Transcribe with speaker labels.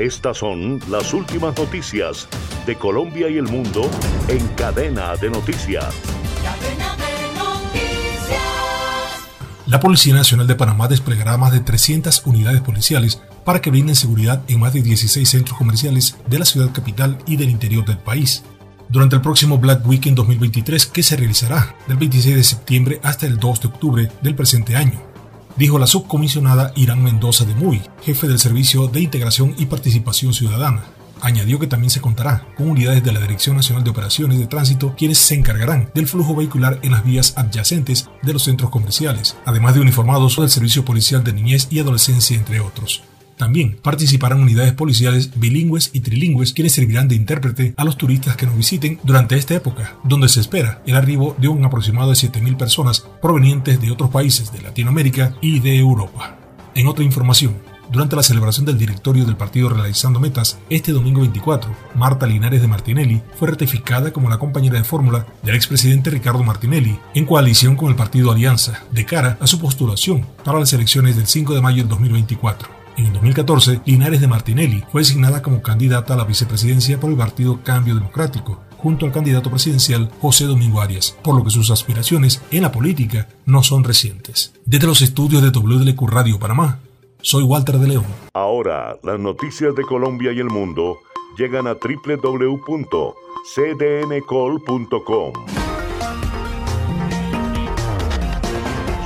Speaker 1: Estas son las últimas noticias de Colombia y el mundo en cadena de noticias.
Speaker 2: La Policía Nacional de Panamá desplegará más de 300 unidades policiales para que brinden seguridad en más de 16 centros comerciales de la ciudad capital y del interior del país. Durante el próximo Black Weekend 2023 que se realizará del 26 de septiembre hasta el 2 de octubre del presente año dijo la subcomisionada Irán Mendoza de Muy, jefe del Servicio de Integración y Participación Ciudadana. Añadió que también se contará con unidades de la Dirección Nacional de Operaciones de Tránsito quienes se encargarán del flujo vehicular en las vías adyacentes de los centros comerciales, además de uniformados del Servicio Policial de Niñez y Adolescencia, entre otros. También participarán unidades policiales bilingües y trilingües quienes servirán de intérprete a los turistas que nos visiten durante esta época, donde se espera el arribo de un aproximado de 7.000 personas provenientes de otros países de Latinoamérica y de Europa. En otra información, durante la celebración del directorio del partido Realizando Metas, este domingo 24, Marta Linares de Martinelli fue ratificada como la compañera de fórmula del expresidente Ricardo Martinelli, en coalición con el partido Alianza, de cara a su postulación para las elecciones del 5 de mayo del 2024. En 2014, Linares de Martinelli fue designada como candidata a la vicepresidencia por el Partido Cambio Democrático, junto al candidato presidencial José Domingo Arias, por lo que sus aspiraciones en la política no son recientes. Desde los estudios de WLQ Radio Panamá, soy Walter de León.
Speaker 1: Ahora, las noticias de Colombia y el mundo llegan a www.cdncol.com.